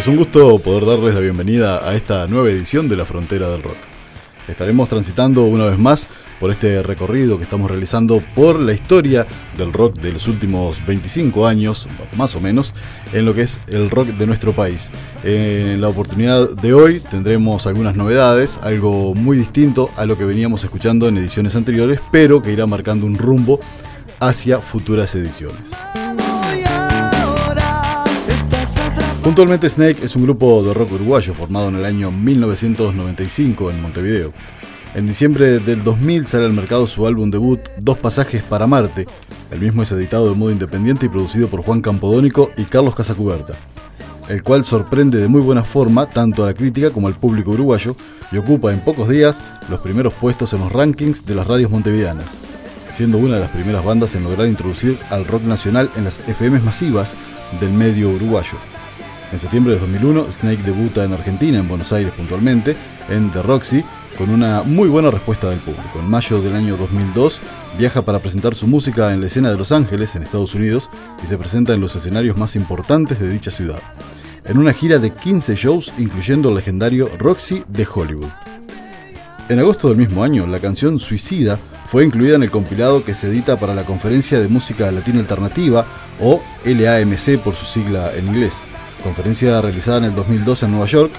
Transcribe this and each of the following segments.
Es un gusto poder darles la bienvenida a esta nueva edición de La Frontera del Rock. Estaremos transitando una vez más por este recorrido que estamos realizando por la historia del rock de los últimos 25 años, más o menos, en lo que es el rock de nuestro país. En la oportunidad de hoy tendremos algunas novedades, algo muy distinto a lo que veníamos escuchando en ediciones anteriores, pero que irá marcando un rumbo hacia futuras ediciones. Puntualmente Snake es un grupo de rock uruguayo formado en el año 1995 en Montevideo. En diciembre del 2000 sale al mercado su álbum debut Dos pasajes para Marte. El mismo es editado de modo independiente y producido por Juan Campodónico y Carlos Casacuberta, el cual sorprende de muy buena forma tanto a la crítica como al público uruguayo y ocupa en pocos días los primeros puestos en los rankings de las radios montevideanas, siendo una de las primeras bandas en lograr introducir al rock nacional en las FMs masivas del medio uruguayo. En septiembre de 2001, Snake debuta en Argentina, en Buenos Aires puntualmente, en The Roxy, con una muy buena respuesta del público. En mayo del año 2002 viaja para presentar su música en la escena de Los Ángeles, en Estados Unidos, y se presenta en los escenarios más importantes de dicha ciudad, en una gira de 15 shows incluyendo el legendario Roxy de Hollywood. En agosto del mismo año, la canción Suicida fue incluida en el compilado que se edita para la Conferencia de Música Latina Alternativa, o LAMC por su sigla en inglés, conferencia realizada en el 2012 en Nueva York,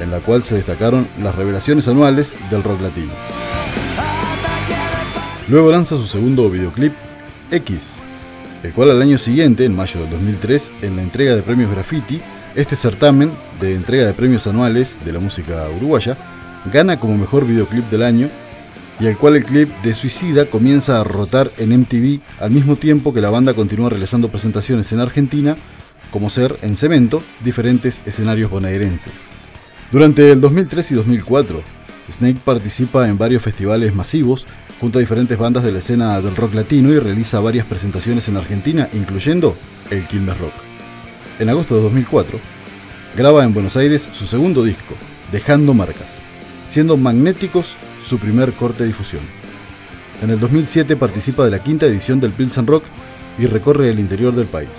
en la cual se destacaron las revelaciones anuales del rock latino. Luego lanza su segundo videoclip, X, el cual al año siguiente, en mayo del 2003, en la entrega de premios Graffiti, este certamen de entrega de premios anuales de la música uruguaya, gana como mejor videoclip del año y el cual el clip de Suicida comienza a rotar en MTV al mismo tiempo que la banda continúa realizando presentaciones en Argentina como ser en cemento diferentes escenarios bonaerenses. Durante el 2003 y 2004, Snake participa en varios festivales masivos junto a diferentes bandas de la escena del rock latino y realiza varias presentaciones en Argentina, incluyendo el Quilmes Rock. En agosto de 2004, graba en Buenos Aires su segundo disco, Dejando Marcas, siendo Magnéticos su primer corte de difusión. En el 2007 participa de la quinta edición del Pilsen Rock y recorre el interior del país.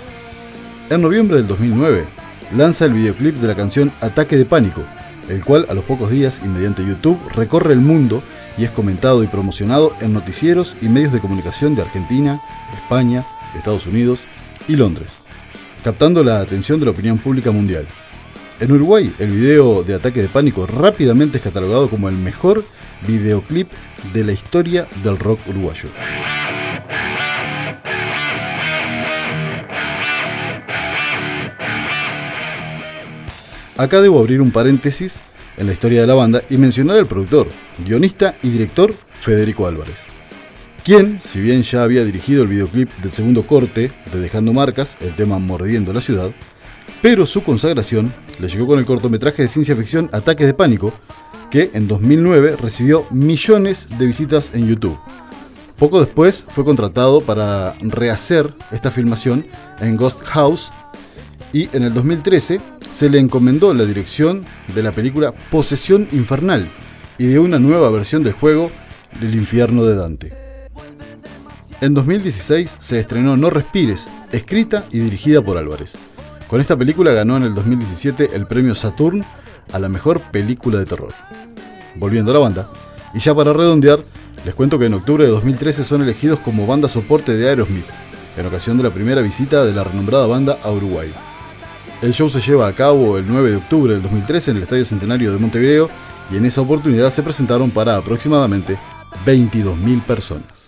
En noviembre del 2009, lanza el videoclip de la canción Ataque de Pánico, el cual a los pocos días y mediante YouTube recorre el mundo y es comentado y promocionado en noticieros y medios de comunicación de Argentina, España, Estados Unidos y Londres, captando la atención de la opinión pública mundial. En Uruguay, el video de Ataque de Pánico rápidamente es catalogado como el mejor videoclip de la historia del rock uruguayo. Acá debo abrir un paréntesis en la historia de la banda y mencionar al productor, guionista y director Federico Álvarez, quien, si bien ya había dirigido el videoclip del segundo corte de Dejando Marcas, el tema Mordiendo la Ciudad, pero su consagración le llegó con el cortometraje de ciencia ficción Ataques de Pánico, que en 2009 recibió millones de visitas en YouTube. Poco después fue contratado para rehacer esta filmación en Ghost House y en el 2013 se le encomendó la dirección de la película Posesión Infernal y de una nueva versión del juego El infierno de Dante. En 2016 se estrenó No Respires, escrita y dirigida por Álvarez. Con esta película ganó en el 2017 el premio Saturn a la mejor película de terror. Volviendo a la banda, y ya para redondear, les cuento que en octubre de 2013 son elegidos como banda soporte de Aerosmith, en ocasión de la primera visita de la renombrada banda a Uruguay. El show se lleva a cabo el 9 de octubre del 2013 en el Estadio Centenario de Montevideo y en esa oportunidad se presentaron para aproximadamente 22.000 personas.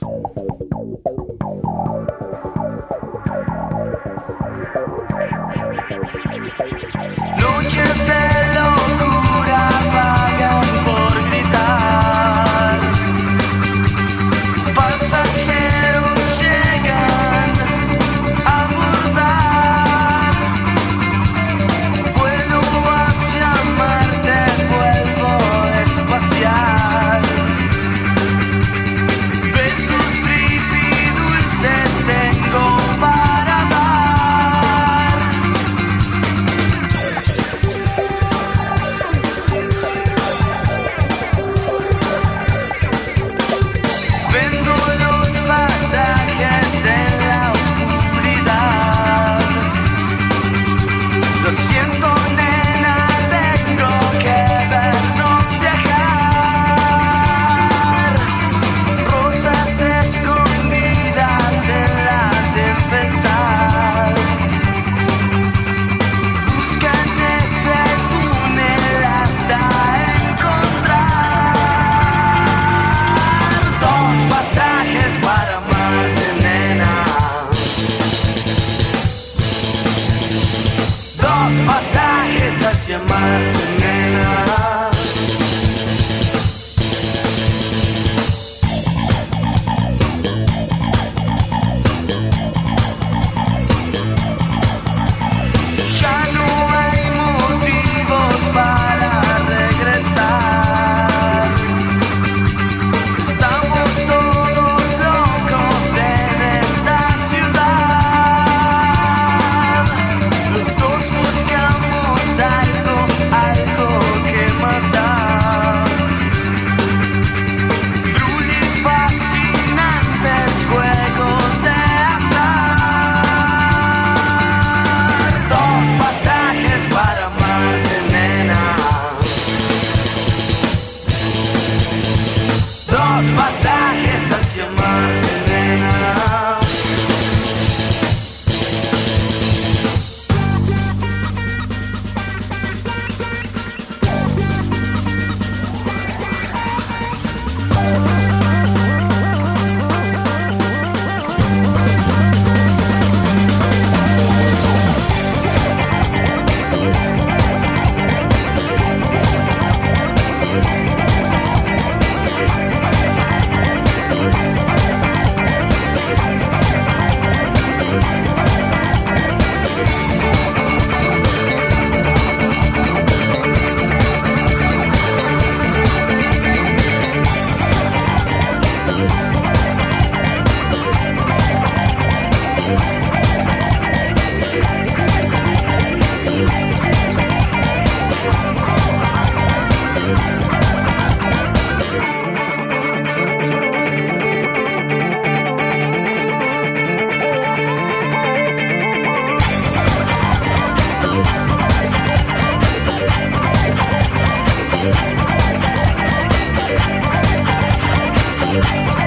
mind Bye.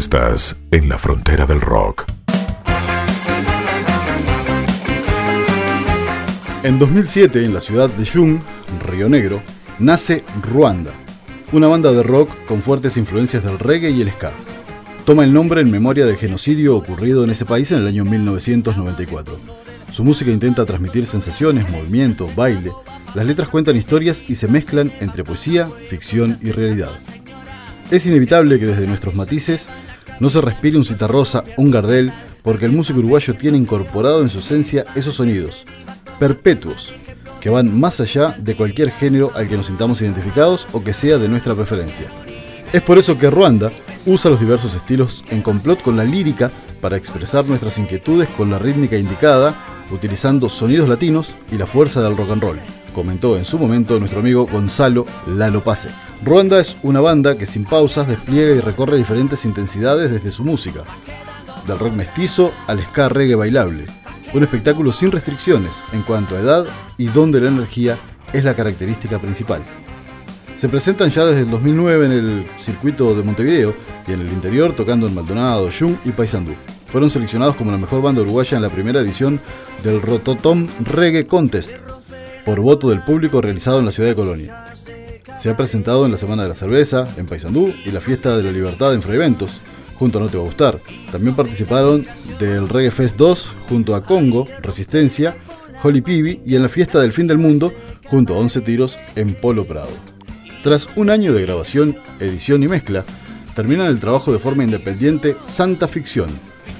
Estás en la frontera del rock. En 2007, en la ciudad de Jung, Río Negro, nace Ruanda, una banda de rock con fuertes influencias del reggae y el ska. Toma el nombre en memoria del genocidio ocurrido en ese país en el año 1994. Su música intenta transmitir sensaciones, movimiento, baile. Las letras cuentan historias y se mezclan entre poesía, ficción y realidad. Es inevitable que desde nuestros matices no se respire un citarrosa, un gardel, porque el músico uruguayo tiene incorporado en su esencia esos sonidos, perpetuos, que van más allá de cualquier género al que nos sintamos identificados o que sea de nuestra preferencia. Es por eso que Ruanda usa los diversos estilos en complot con la lírica para expresar nuestras inquietudes con la rítmica indicada, utilizando sonidos latinos y la fuerza del rock and roll, comentó en su momento nuestro amigo Gonzalo Lalo Pase. Ruanda es una banda que sin pausas despliega y recorre diferentes intensidades desde su música, del rock mestizo al ska reggae bailable. Un espectáculo sin restricciones en cuanto a edad y donde la energía es la característica principal. Se presentan ya desde el 2009 en el circuito de Montevideo y en el interior tocando en Maldonado, Jung y Paysandú. Fueron seleccionados como la mejor banda uruguaya en la primera edición del Rototom Reggae Contest por voto del público realizado en la ciudad de Colonia. Se ha presentado en la Semana de la Cerveza, en Paysandú, y la Fiesta de la Libertad en Freventos, junto a No Te Va a Gustar. También participaron del Reggae Fest 2, junto a Congo, Resistencia, Holly Pibi, y en la Fiesta del Fin del Mundo, junto a 11 tiros en Polo Prado. Tras un año de grabación, edición y mezcla, terminan el trabajo de forma independiente Santa Ficción,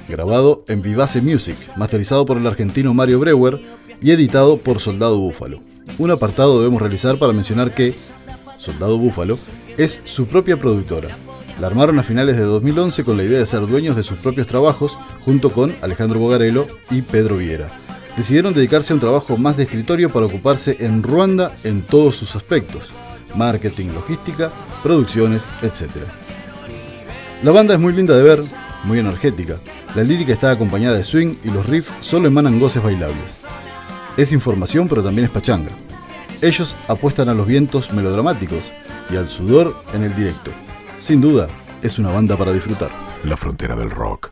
grabado en Vivace Music, masterizado por el argentino Mario Breuer y editado por Soldado Búfalo. Un apartado debemos realizar para mencionar que Soldado Búfalo, es su propia productora. La armaron a finales de 2011 con la idea de ser dueños de sus propios trabajos junto con Alejandro Bogarello y Pedro Viera. Decidieron dedicarse a un trabajo más de escritorio para ocuparse en Ruanda en todos sus aspectos, marketing, logística, producciones, etc. La banda es muy linda de ver, muy energética. La lírica está acompañada de swing y los riffs solo emanan goces bailables. Es información pero también es pachanga. Ellos apuestan a los vientos melodramáticos y al sudor en el directo. Sin duda, es una banda para disfrutar. La frontera del rock.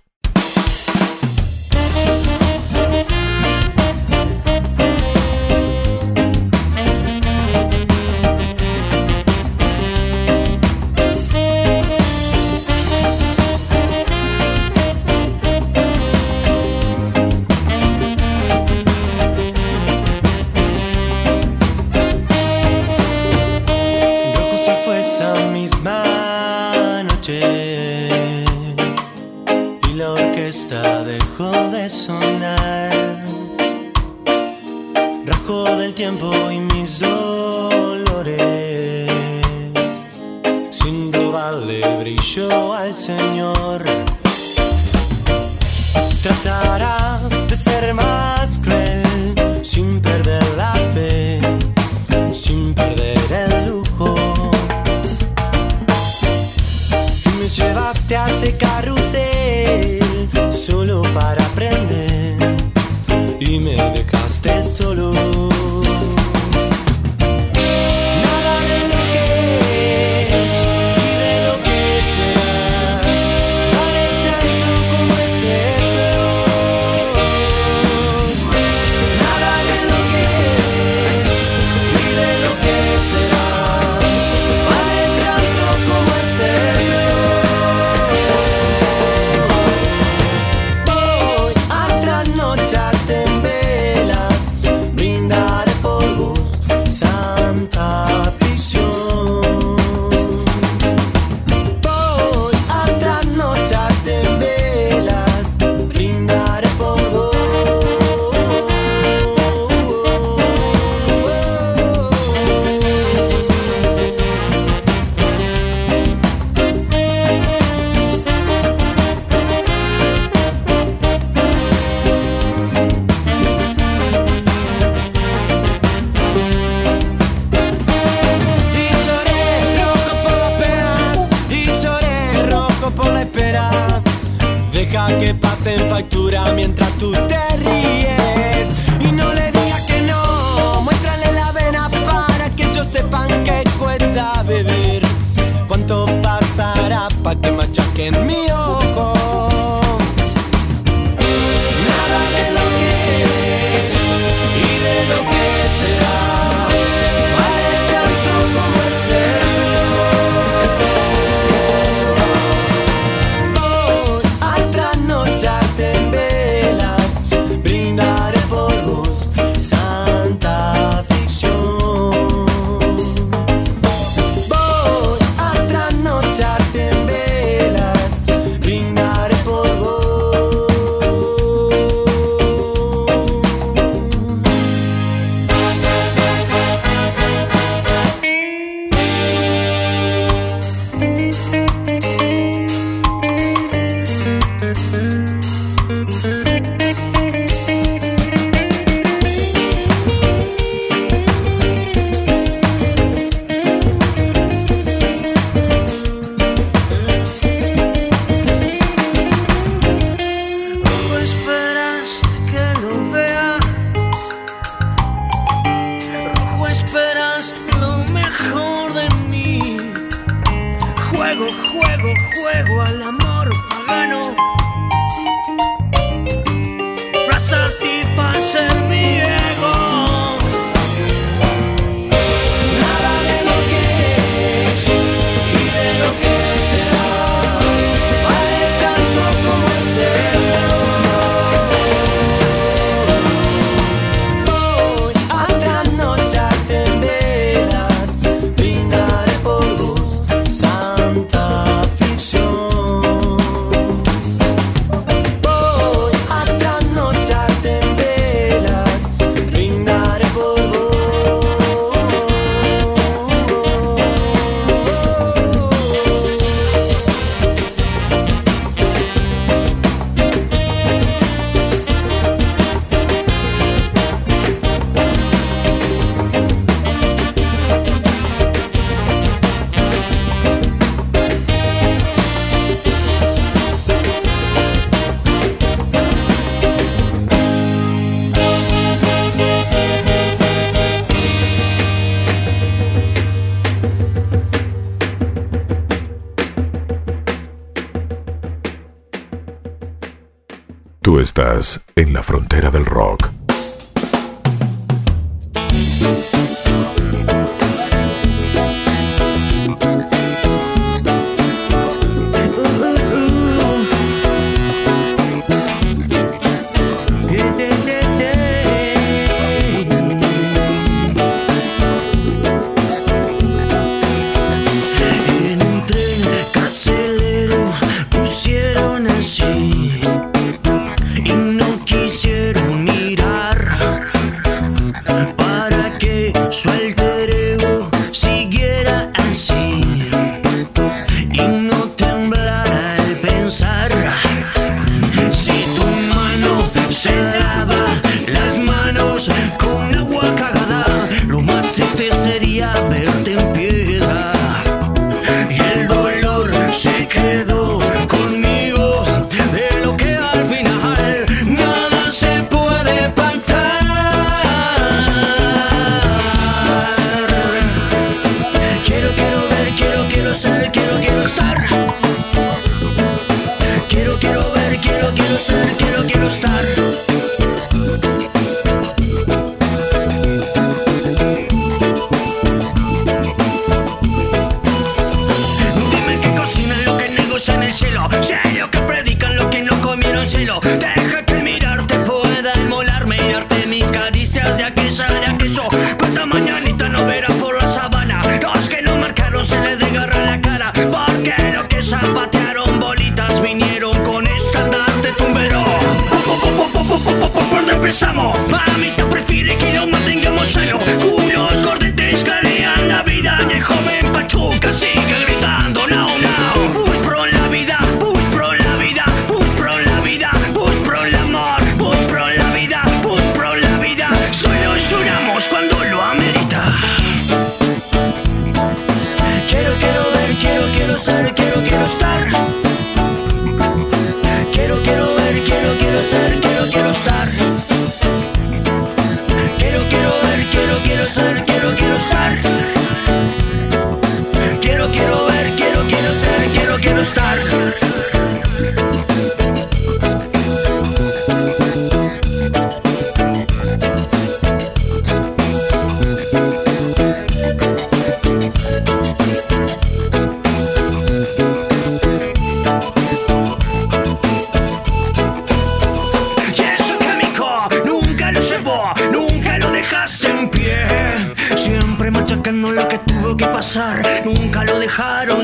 En la frontera del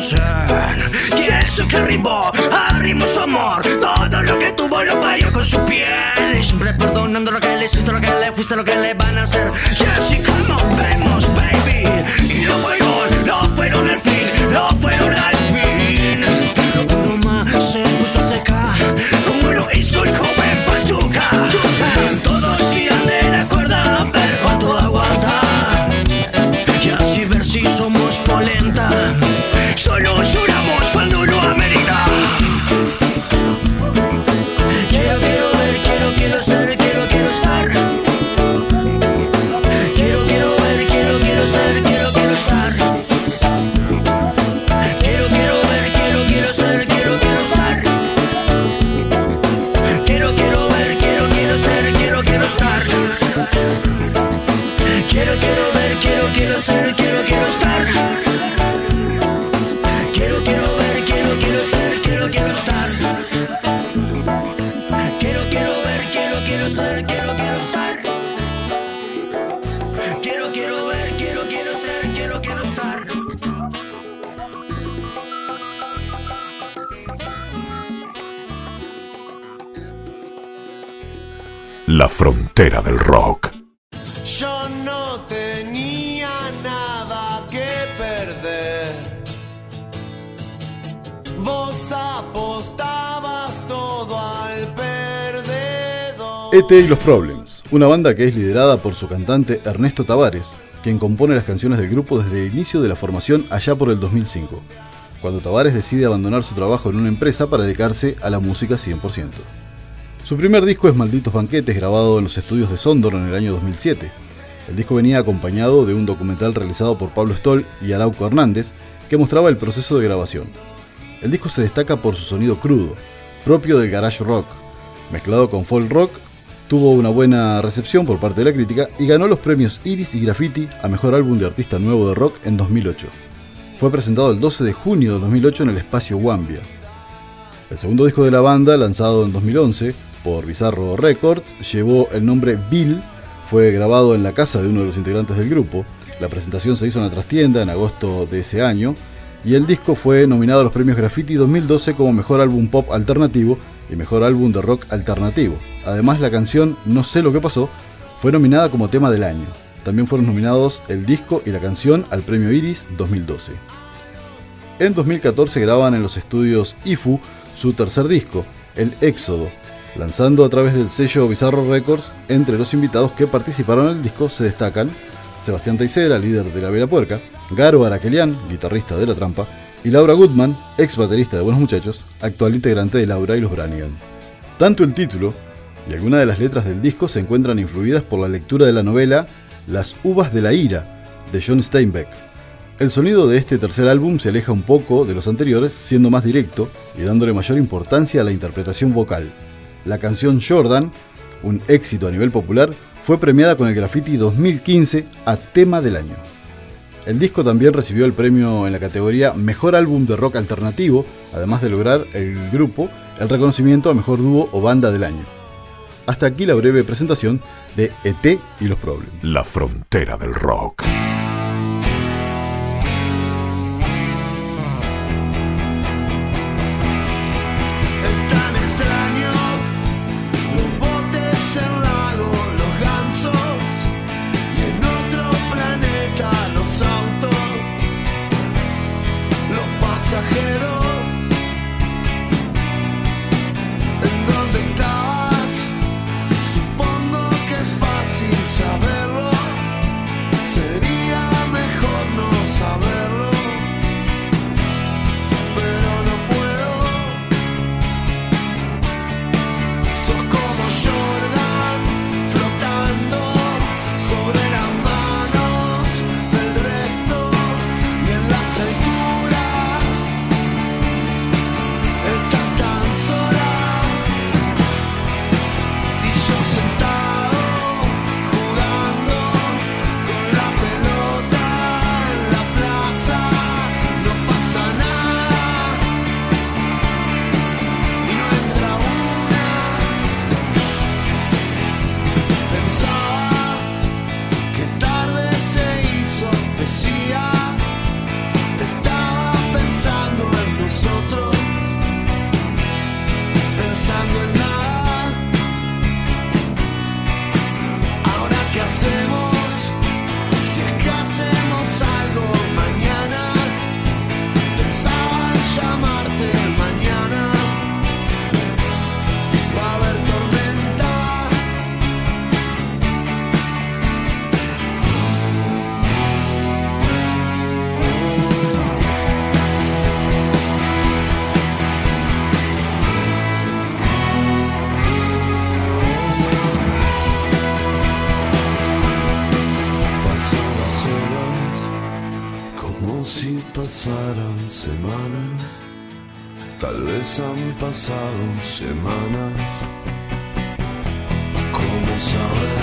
piensan Y eso que arribó, arrimó su amor. Todo lo que tuvo lo parió con su piel. Y siempre perdonando lo que le hiciste, lo que le fuiste, lo que le van a hacer. Jessica frontera del rock. Yo no tenía nada que perder. Vos apostabas todo al perdedor. ET y los Problems, una banda que es liderada por su cantante Ernesto Tavares, quien compone las canciones del grupo desde el inicio de la formación allá por el 2005, cuando Tavares decide abandonar su trabajo en una empresa para dedicarse a la música 100%. Su primer disco es Malditos Banquetes, grabado en los estudios de Sondor en el año 2007. El disco venía acompañado de un documental realizado por Pablo Stoll y Arauco Hernández que mostraba el proceso de grabación. El disco se destaca por su sonido crudo, propio del garage rock, mezclado con folk rock, tuvo una buena recepción por parte de la crítica y ganó los premios Iris y Graffiti a Mejor Álbum de Artista Nuevo de Rock en 2008. Fue presentado el 12 de junio de 2008 en el espacio Wambia. El segundo disco de la banda, lanzado en 2011 por Bizarro Records, llevó el nombre Bill, fue grabado en la casa de uno de los integrantes del grupo. La presentación se hizo en la trastienda en agosto de ese año y el disco fue nominado a los premios Graffiti 2012 como Mejor Álbum Pop Alternativo y Mejor Álbum de Rock Alternativo. Además, la canción No sé lo que pasó fue nominada como tema del año. También fueron nominados el disco y la canción al premio Iris 2012. En 2014 graban en los estudios IFU su tercer disco, El Éxodo, lanzando a través del sello Bizarro Records. Entre los invitados que participaron en el disco se destacan Sebastián Taicera, líder de La Vela Puerca, Garo Araquelian, guitarrista de La Trampa, y Laura Goodman, ex baterista de Buenos Muchachos, actual integrante de Laura y los Branigan. Tanto el título y algunas de las letras del disco se encuentran influidas por la lectura de la novela Las Uvas de la Ira, de John Steinbeck. El sonido de este tercer álbum se aleja un poco de los anteriores, siendo más directo y dándole mayor importancia a la interpretación vocal. La canción Jordan, un éxito a nivel popular, fue premiada con el Graffiti 2015 a Tema del Año. El disco también recibió el premio en la categoría Mejor Álbum de Rock Alternativo, además de lograr el grupo el reconocimiento a Mejor Dúo o Banda del Año. Hasta aquí la breve presentación de ET y los Problems. La frontera del rock. Tal vez han pasado semanas. ¿Cómo saberlo?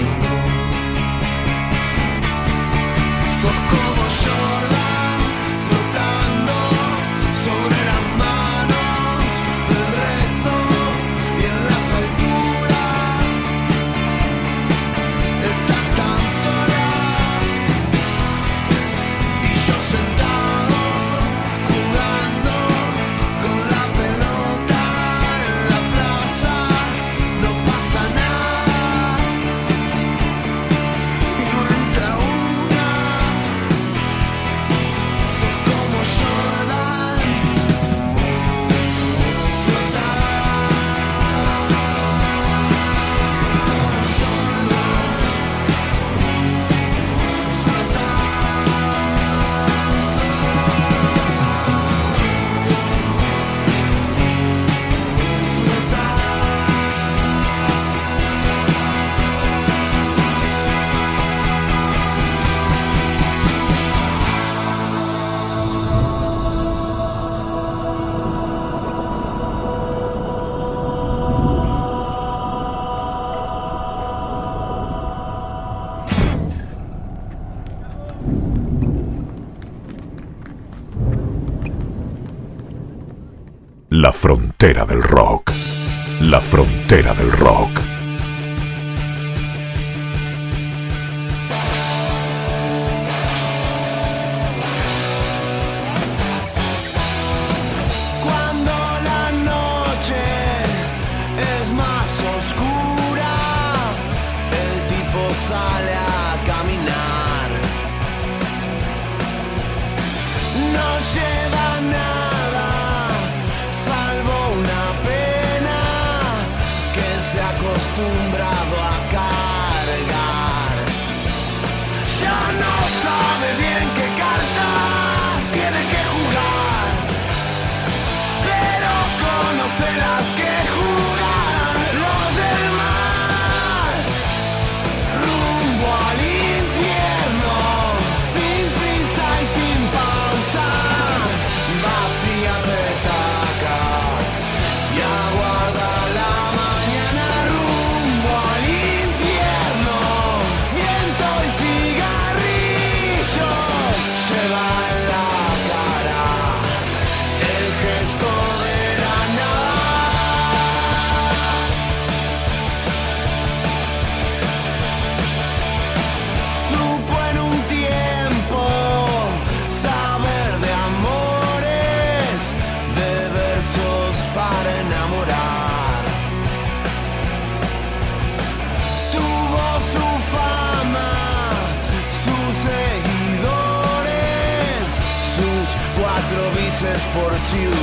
Frontera del rock. La frontera del rock. Acostumbrado por ciudad.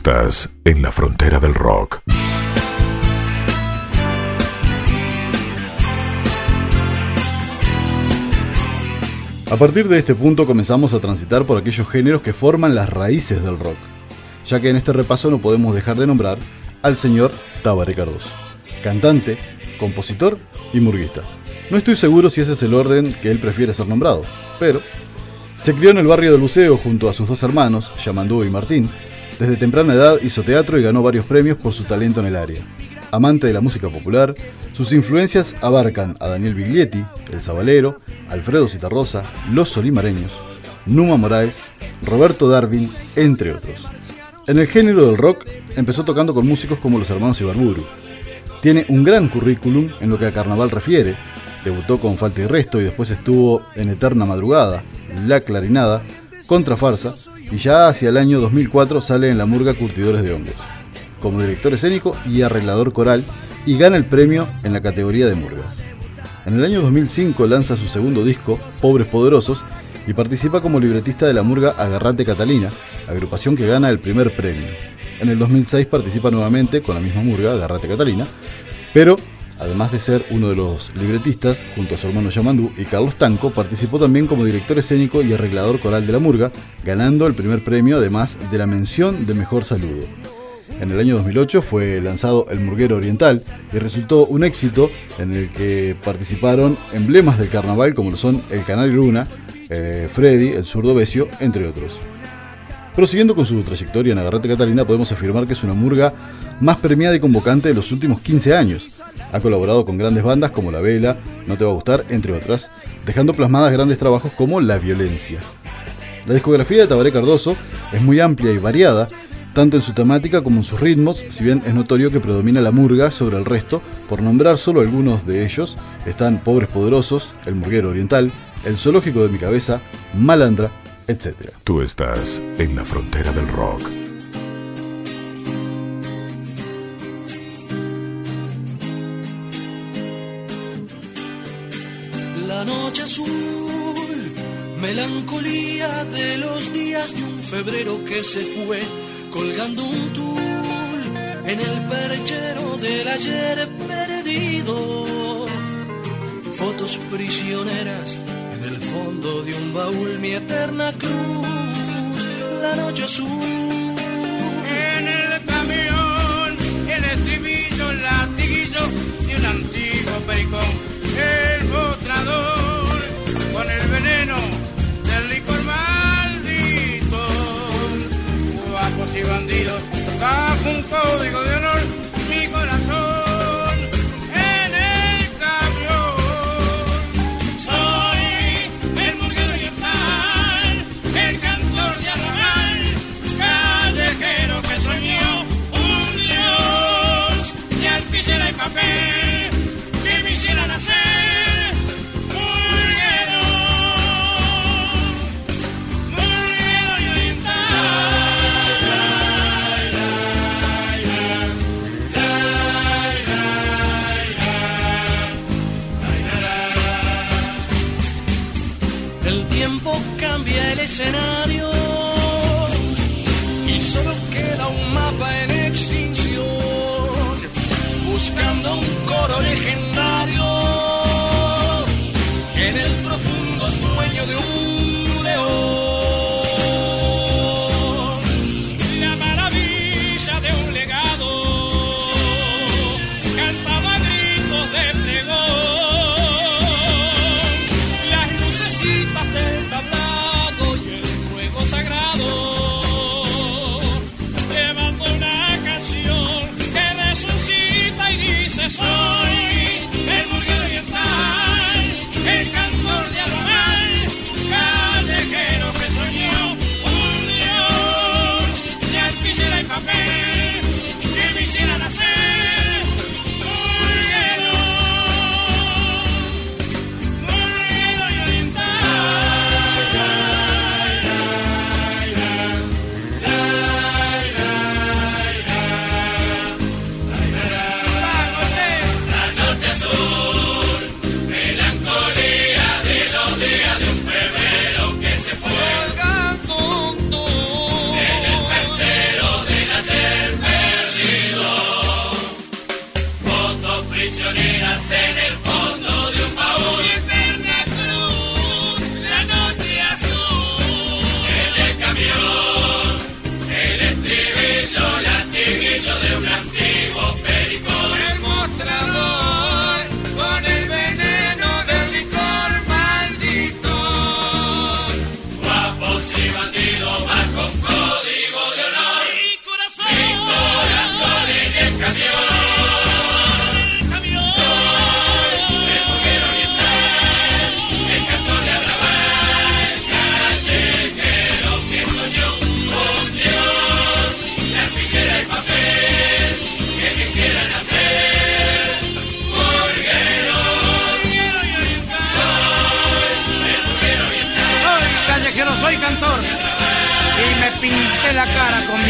Estás en la frontera del rock. A partir de este punto comenzamos a transitar por aquellos géneros que forman las raíces del rock, ya que en este repaso no podemos dejar de nombrar al señor Tabaré Cardoso, cantante, compositor y murguista. No estoy seguro si ese es el orden que él prefiere ser nombrado, pero se crió en el barrio de Buceo junto a sus dos hermanos, Yamandú y Martín. Desde temprana edad hizo teatro y ganó varios premios por su talento en el área. Amante de la música popular, sus influencias abarcan a Daniel Biglietti, El Zabalero, Alfredo Citarrosa, Los Solimareños, Numa Moraes, Roberto Darwin, entre otros. En el género del rock empezó tocando con músicos como los hermanos Ibarburu. Tiene un gran currículum en lo que a carnaval refiere. Debutó con Falta y Resto y después estuvo en Eterna Madrugada, La Clarinada, Contra Farsa y ya hacia el año 2004 sale en la murga Curtidores de Hongos. Como director escénico y arreglador coral y gana el premio en la categoría de murgas. En el año 2005 lanza su segundo disco, Pobres Poderosos, y participa como libretista de la murga Agarrate Catalina, agrupación que gana el primer premio. En el 2006 participa nuevamente con la misma murga, Agarrate Catalina, pero además de ser uno de los libretistas, junto a su hermano Yamandú y Carlos Tanco, participó también como director escénico y arreglador coral de la murga, ganando el primer premio además de la mención de mejor saludo. En el año 2008 fue lanzado El Murguero Oriental y resultó un éxito en el que participaron emblemas del carnaval como lo son El Canal Luna, eh, Freddy, El Zurdo Besio, entre otros. Prosiguiendo con su trayectoria en Agarrate Catalina, podemos afirmar que es una murga más premiada y convocante de los últimos 15 años. Ha colaborado con grandes bandas como La Vela, No Te Va a Gustar, entre otras, dejando plasmadas grandes trabajos como La Violencia. La discografía de Tabaré Cardoso es muy amplia y variada, tanto en su temática como en sus ritmos, si bien es notorio que predomina la murga sobre el resto, por nombrar solo algunos de ellos, están Pobres Poderosos, El Murguero Oriental, El Zoológico de mi Cabeza, Malandra, etc. Tú estás en la frontera del rock. La noche azul, melancolía de los días de un febrero que se fue colgando un tul en el perchero del ayer perdido. Fotos prisioneras fondo de un baúl, mi eterna cruz, la noche azul. En el camión, el estribillo, el latiguillo de un antiguo pericón, el mostrador con el veneno del licor maldito. Guapos y bandidos, bajo un código de honor, cambia el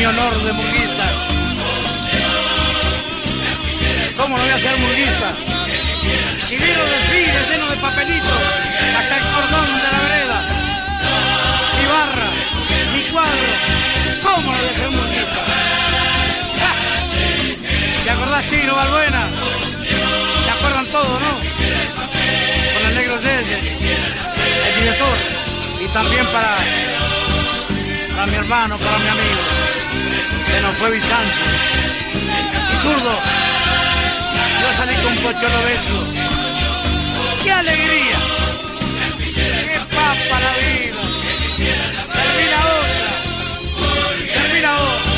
mi honor de murguista. ¿Cómo no voy a ser murguista? Si vi los desfiles llenos de papelitos, hasta el cordón de la vereda, mi barra, mi cuadro, ¿cómo no voy a ser murguista? ¡Ja! ¿Te acordás, Chino Balbuena? ¿Se acuerdan todos, no? Con el negro Yeye, el director, y también para, para mi hermano, para mi amigo, que nos fue Bizancio. Zurdo, yo salí con Pocholo Beso. ¡Qué alegría! ¡Qué papa la vida! Serví la otra, serví la otra.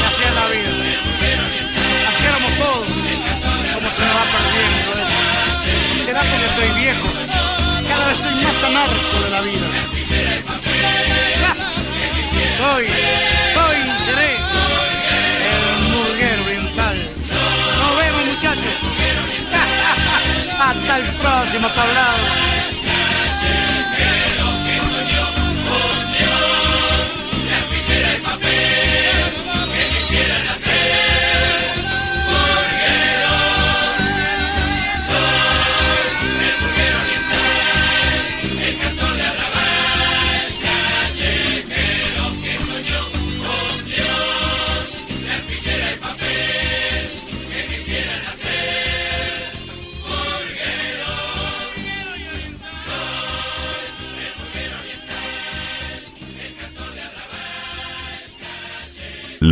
Y así es la vida. Así éramos todos. Como se nos va perdiendo eso. ¿Será porque estoy viejo? Cada vez estoy más amargo de la vida. Soy, soy y seré el murguero oriental. Nos vemos muchachos. Hasta el próximo tablado.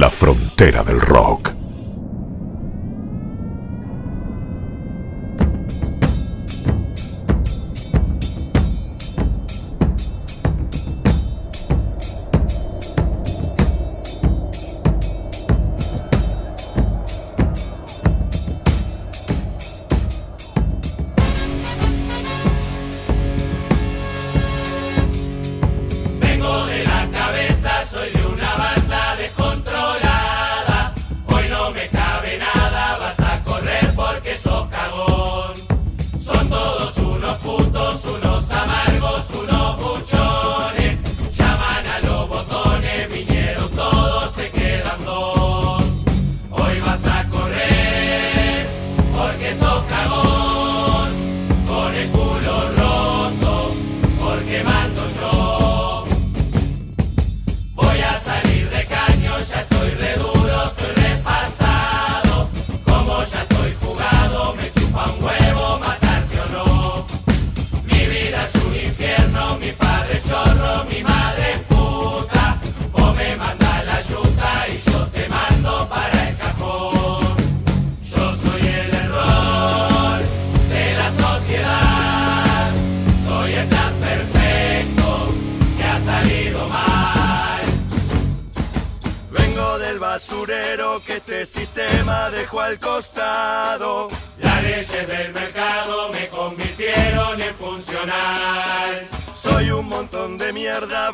La frontera del rock.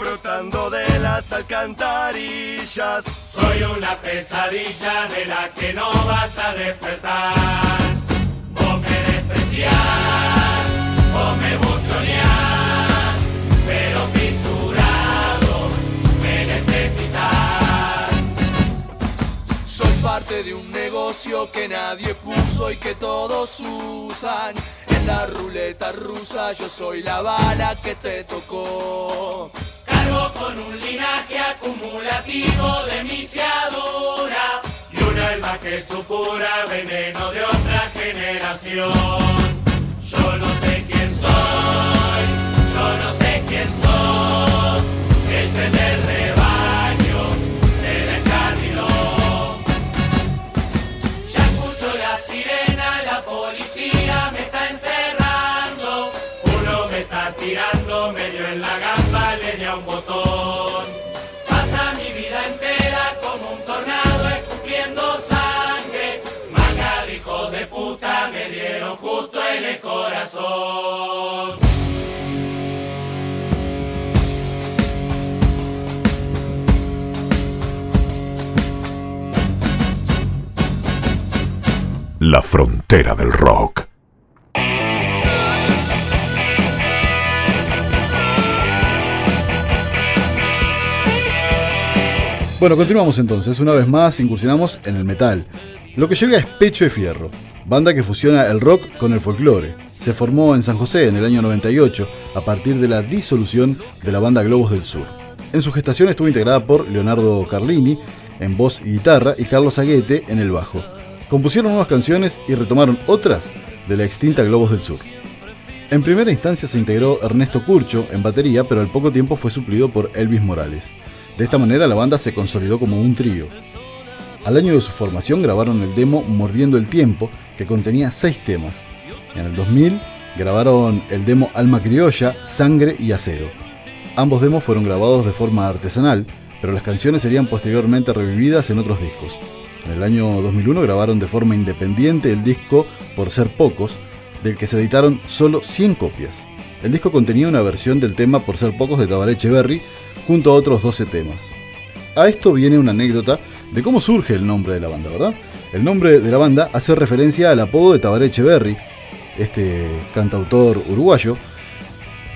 Brotando de las alcantarillas. Soy una pesadilla de la que no vas a despertar. Vos me despreciás, vos me buchoneás, pero fisurado me necesitas. Soy parte de un negocio que nadie puso y que todos usan. En la ruleta rusa yo soy la bala que te tocó. Con un linaje acumulativo de misiadura y un alma que supura veneno de otra generación. Yo no sé quién soy, yo no sé quién sos, el tren del rebaño se descarriló. Ya escucho la sirena, la policía me está encerrando. Uno me está tirando medio en la gamba, corazón. La frontera del rock. Bueno, continuamos entonces. Una vez más incursionamos en el metal. Lo que llega es Pecho de Fierro, banda que fusiona el rock con el folclore. Se formó en San José en el año 98 a partir de la disolución de la banda Globos del Sur. En su gestación estuvo integrada por Leonardo Carlini en voz y guitarra y Carlos Aguete en el bajo. Compusieron nuevas canciones y retomaron otras de la extinta Globos del Sur. En primera instancia se integró Ernesto Curcho en batería, pero al poco tiempo fue suplido por Elvis Morales. De esta manera la banda se consolidó como un trío. Al año de su formación grabaron el demo Mordiendo el Tiempo, que contenía seis temas. En el 2000 grabaron el demo Alma Criolla, Sangre y Acero. Ambos demos fueron grabados de forma artesanal, pero las canciones serían posteriormente revividas en otros discos. En el año 2001 grabaron de forma independiente el disco Por Ser Pocos, del que se editaron solo 100 copias. El disco contenía una versión del tema Por Ser Pocos de Tabaré Echeverry, junto a otros 12 temas. A esto viene una anécdota de cómo surge el nombre de la banda, ¿verdad? El nombre de la banda hace referencia al apodo de Tabaré Echeverry, este cantautor uruguayo.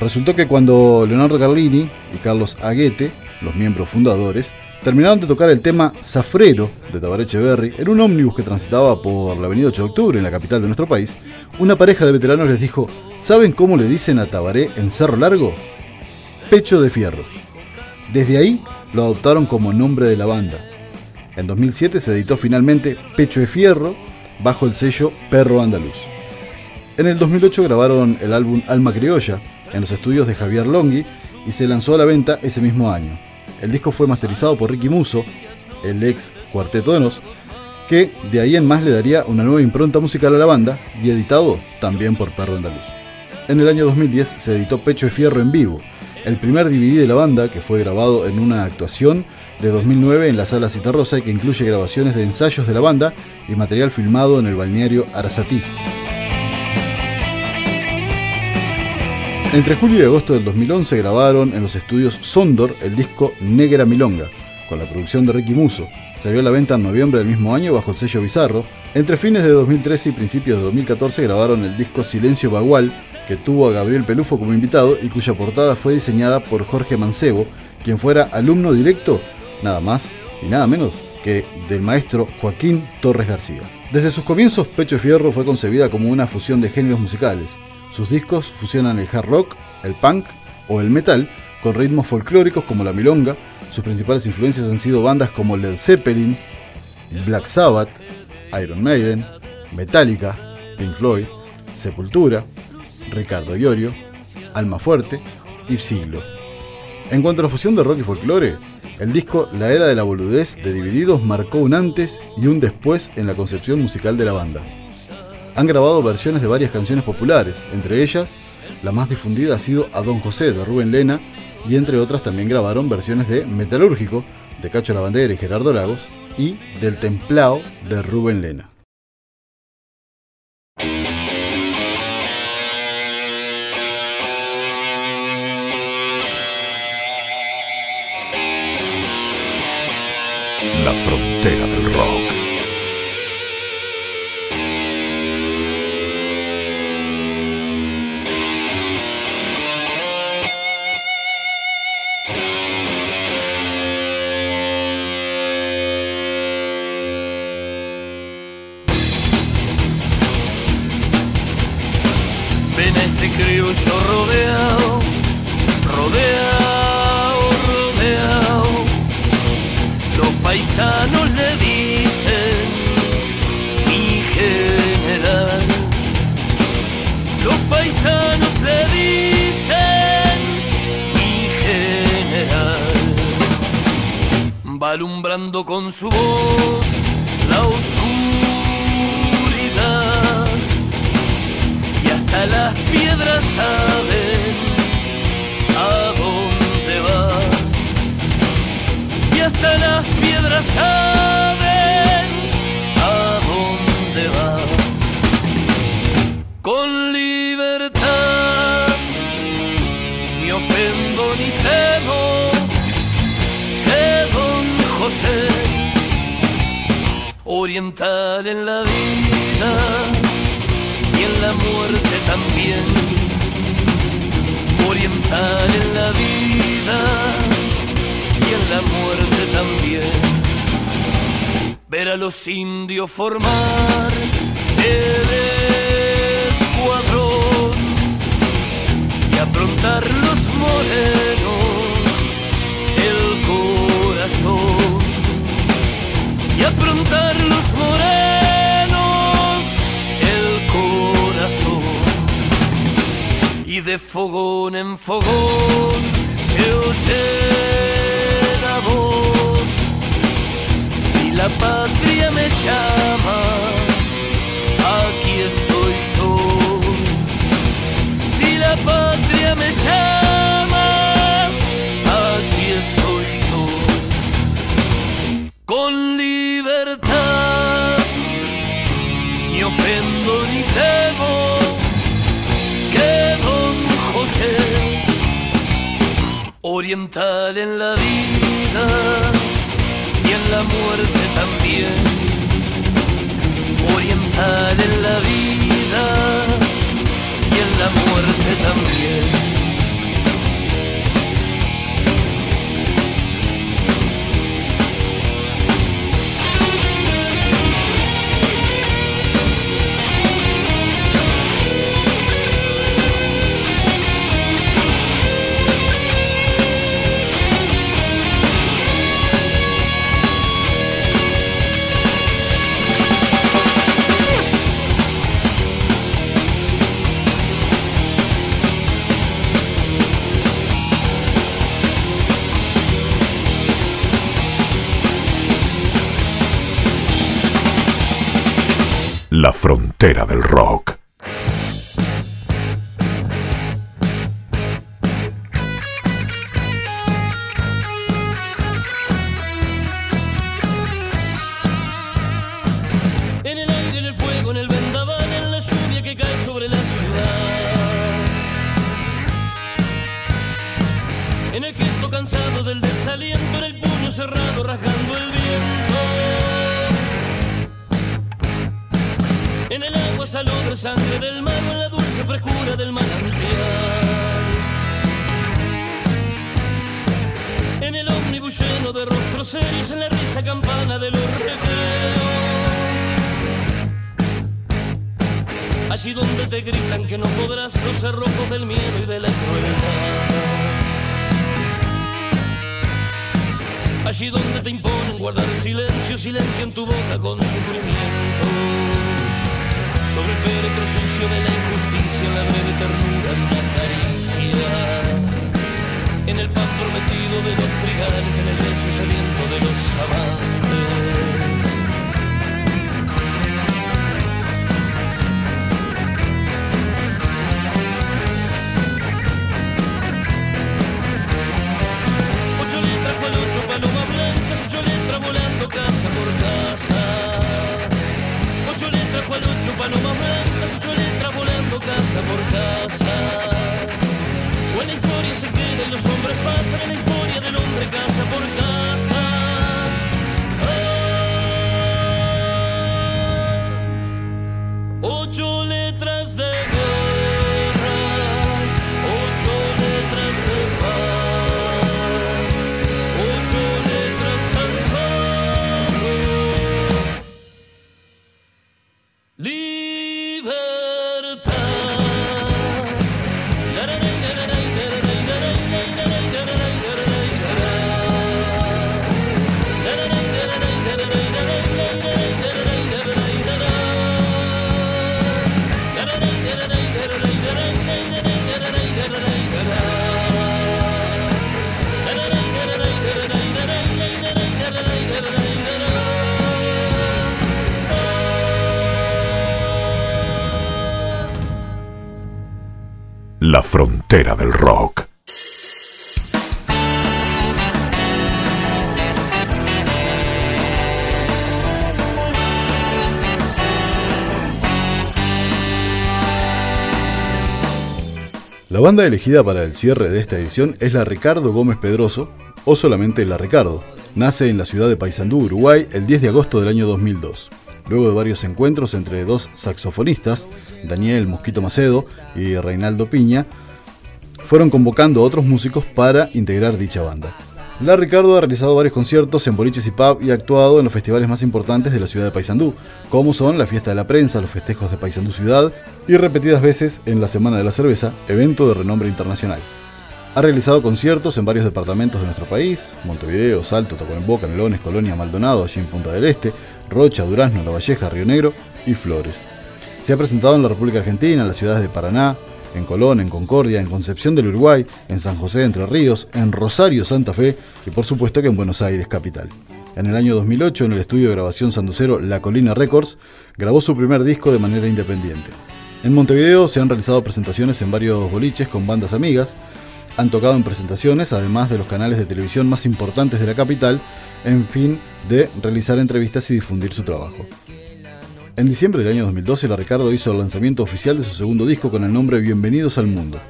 Resultó que cuando Leonardo Carlini y Carlos Aguete, los miembros fundadores, terminaron de tocar el tema Zafrero de Tabaré Echeverry en un ómnibus que transitaba por la avenida 8 de octubre en la capital de nuestro país, una pareja de veteranos les dijo, ¿saben cómo le dicen a Tabaré en Cerro Largo? Pecho de Fierro. Desde ahí lo adoptaron como nombre de la banda. En 2007 se editó finalmente Pecho de Fierro bajo el sello Perro Andaluz. En el 2008 grabaron el álbum Alma Criolla en los estudios de Javier Longhi y se lanzó a la venta ese mismo año. El disco fue masterizado por Ricky Muso, el ex Cuarteto de Nos, que de ahí en más le daría una nueva impronta musical a la banda y editado también por Perro Andaluz. En el año 2010 se editó Pecho de Fierro en vivo, el primer DVD de la banda que fue grabado en una actuación de 2009 en la Sala Citarrosa y que incluye grabaciones de ensayos de la banda y material filmado en el balneario Arasatí. Entre julio y agosto del 2011 grabaron en los estudios Sondor el disco Negra Milonga, con la producción de Ricky Muso. Salió a la venta en noviembre del mismo año bajo el sello Bizarro. Entre fines de 2013 y principios de 2014 grabaron el disco Silencio Bagual, que tuvo a Gabriel Pelufo como invitado y cuya portada fue diseñada por Jorge Mancebo, quien fuera alumno directo, nada más y nada menos que del maestro Joaquín Torres García. Desde sus comienzos, Pecho Fierro fue concebida como una fusión de géneros musicales. Sus discos fusionan el hard rock, el punk o el metal con ritmos folclóricos como la milonga. Sus principales influencias han sido bandas como Led Zeppelin, Black Sabbath, Iron Maiden, Metallica, Pink Floyd, Sepultura, Ricardo Iorio, Alma Fuerte y Siglo. En cuanto a la fusión de rock y folclore, el disco La Era de la Boludez de Divididos marcó un antes y un después en la concepción musical de la banda han grabado versiones de varias canciones populares, entre ellas la más difundida ha sido A Don José de Rubén Lena y entre otras también grabaron versiones de Metalúrgico de Cacho Lavandera y Gerardo Lagos y del Templao de Rubén Lena. La frontera del rock. Alumbrando con su voz la oscuridad y hasta las piedras saben a dónde va. Y hasta las piedras saben en la vida y en la muerte también. Orientar en la vida y en la muerte también. Ver a los indios formar el escuadrón y afrontar los morenos de fogón en fogón se oye la voz. Si la patria me llama, aquí estoy yo. Si la patria me llama, aquí estoy yo. Con libertad, ni ofendo ni te en la vida y en la muerte del rock. La banda elegida para el cierre de esta edición es la Ricardo Gómez Pedroso, o solamente la Ricardo. Nace en la ciudad de Paysandú, Uruguay, el 10 de agosto del año 2002. Luego de varios encuentros entre dos saxofonistas, Daniel Mosquito Macedo y Reinaldo Piña, fueron convocando a otros músicos para integrar dicha banda. La Ricardo ha realizado varios conciertos en boliches y pub y ha actuado en los festivales más importantes de la ciudad de Paysandú, como son la Fiesta de la Prensa, los festejos de Paysandú Ciudad y repetidas veces en la Semana de la Cerveza, evento de renombre internacional. Ha realizado conciertos en varios departamentos de nuestro país, Montevideo, Salto, Tacuarembó, Canelones, Colonia, Maldonado, allí en Punta del Este, Rocha, Durazno, La Valleja, Río Negro y Flores. Se ha presentado en la República Argentina, en las ciudades de Paraná, en Colón, en Concordia, en Concepción del Uruguay, en San José de Entre Ríos, en Rosario, Santa Fe y por supuesto que en Buenos Aires, capital. En el año 2008, en el estudio de grabación sanducero La Colina Records, grabó su primer disco de manera independiente. En Montevideo se han realizado presentaciones en varios boliches con bandas amigas, han tocado en presentaciones, además de los canales de televisión más importantes de la capital, en fin de realizar entrevistas y difundir su trabajo. En diciembre del año 2012, la Ricardo hizo el lanzamiento oficial de su segundo disco con el nombre Bienvenidos al Mundo.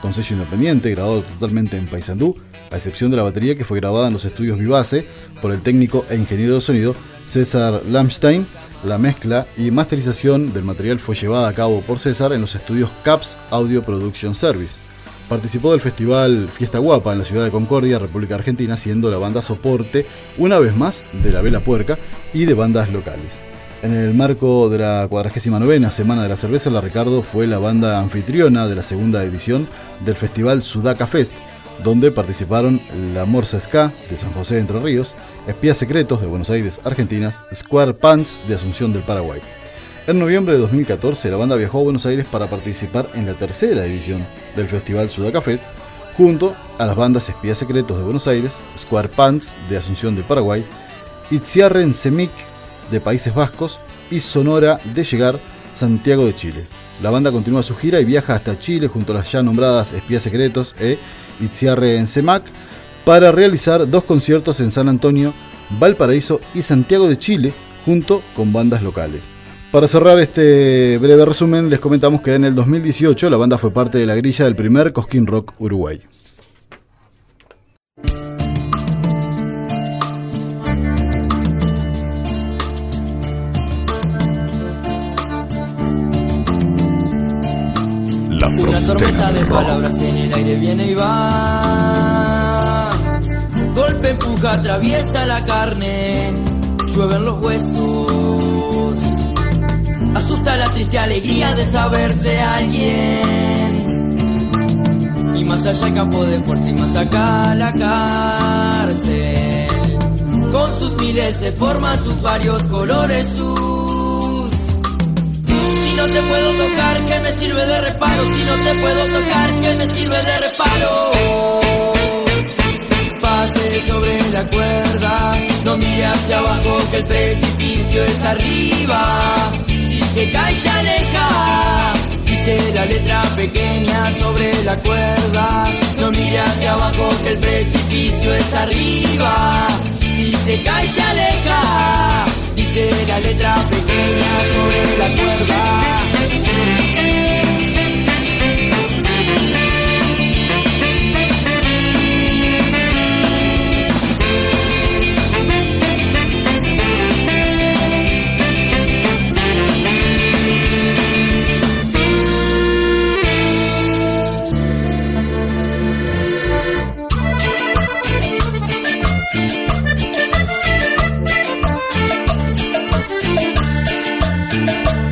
Con sello independiente, grabado totalmente en Paysandú, a excepción de la batería que fue grabada en los estudios Vivace por el técnico e ingeniero de sonido César Lamstein, la mezcla y masterización del material fue llevada a cabo por César en los estudios CAPS Audio Production Service. Participó del festival Fiesta Guapa en la ciudad de Concordia, República Argentina, siendo la banda soporte, una vez más, de la Vela Puerca y de bandas locales. En el marco de la 49 Semana de la Cerveza, la Ricardo fue la banda anfitriona de la segunda edición del festival Sudaca Fest, donde participaron la Morsa Ska de San José de Entre Ríos, Espías Secretos de Buenos Aires, Argentina, Square Pants de Asunción del Paraguay. En noviembre de 2014, la banda viajó a Buenos Aires para participar en la tercera edición del festival Sudaca Fest, junto a las bandas Espías Secretos de Buenos Aires, Square Pants de Asunción del Paraguay, Itziarren Semic de Países Vascos y Sonora de Llegar, Santiago de Chile. La banda continúa su gira y viaja hasta Chile junto a las ya nombradas Espías Secretos e Itziarre en Semac para realizar dos conciertos en San Antonio, Valparaíso y Santiago de Chile junto con bandas locales. Para cerrar este breve resumen, les comentamos que en el 2018 la banda fue parte de la grilla del primer Cosquín Rock Uruguay. De palabras en el aire viene y va. Golpe empuja, atraviesa la carne, llueven los huesos. Asusta la triste alegría de saberse alguien. Y más allá campo de fuerza y más acá la cárcel. Con sus miles de formas, sus varios colores, sus no te puedo tocar, ¿qué me sirve de reparo? Si no te puedo tocar, ¿qué me sirve de reparo? Pase sobre la cuerda, no mire hacia abajo que el precipicio es arriba. Si se cae, se aleja. Dice la letra pequeña sobre la cuerda, no mire hacia abajo que el precipicio es arriba. Si se cae, se aleja dice la letra pequeña sobre la cuerda.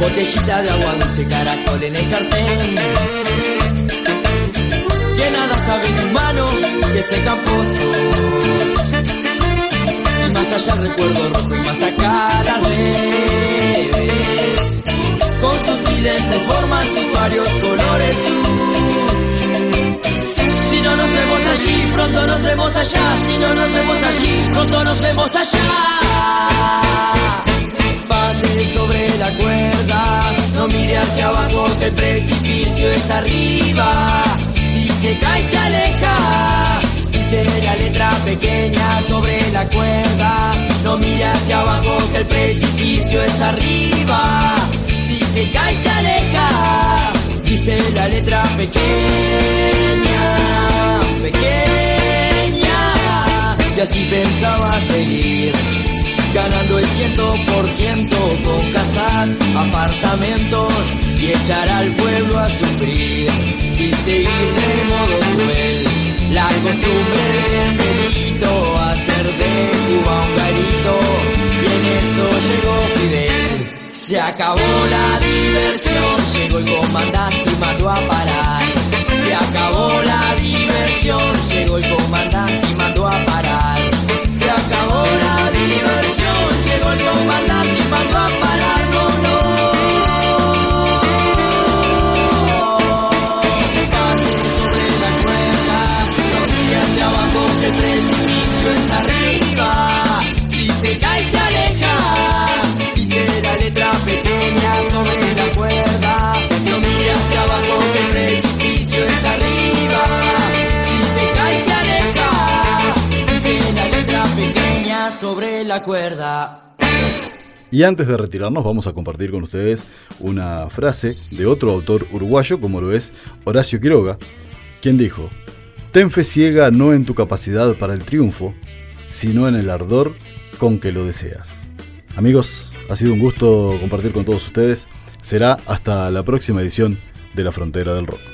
Botellita de agua dulce, caracol en el sartén. Que nada sabe mi mano que secan pozos. Y más allá recuerdo rojo y más acá las redes. Con sus miles de formas y varios colores. Si no nos vemos allí, pronto nos vemos allá. Si no nos vemos allí, pronto nos vemos allá hacia abajo que el precipicio es arriba. Si se cae, se aleja. Dice la letra pequeña sobre la cuerda. No mire hacia abajo que el precipicio es arriba. Si se cae, se aleja. Dice la letra pequeña, pequeña. Y así pensaba seguir ganando el ciento por ciento con casas, apartamentos y echar al pueblo a sufrir y seguir de modo cruel la costumbre del delito, hacer de Cuba un garito y en eso llegó Fidel. Se acabó la diversión, llegó el comandante y mandó a parar. Se acabó la diversión, llegó el comandante y mandó a parar. Sobre la cuerda. Y antes de retirarnos vamos a compartir con ustedes una frase de otro autor uruguayo como lo es Horacio Quiroga, quien dijo, Ten fe ciega no en tu capacidad para el triunfo, sino en el ardor con que lo deseas. Amigos, ha sido un gusto compartir con todos ustedes. Será hasta la próxima edición de La Frontera del Rock.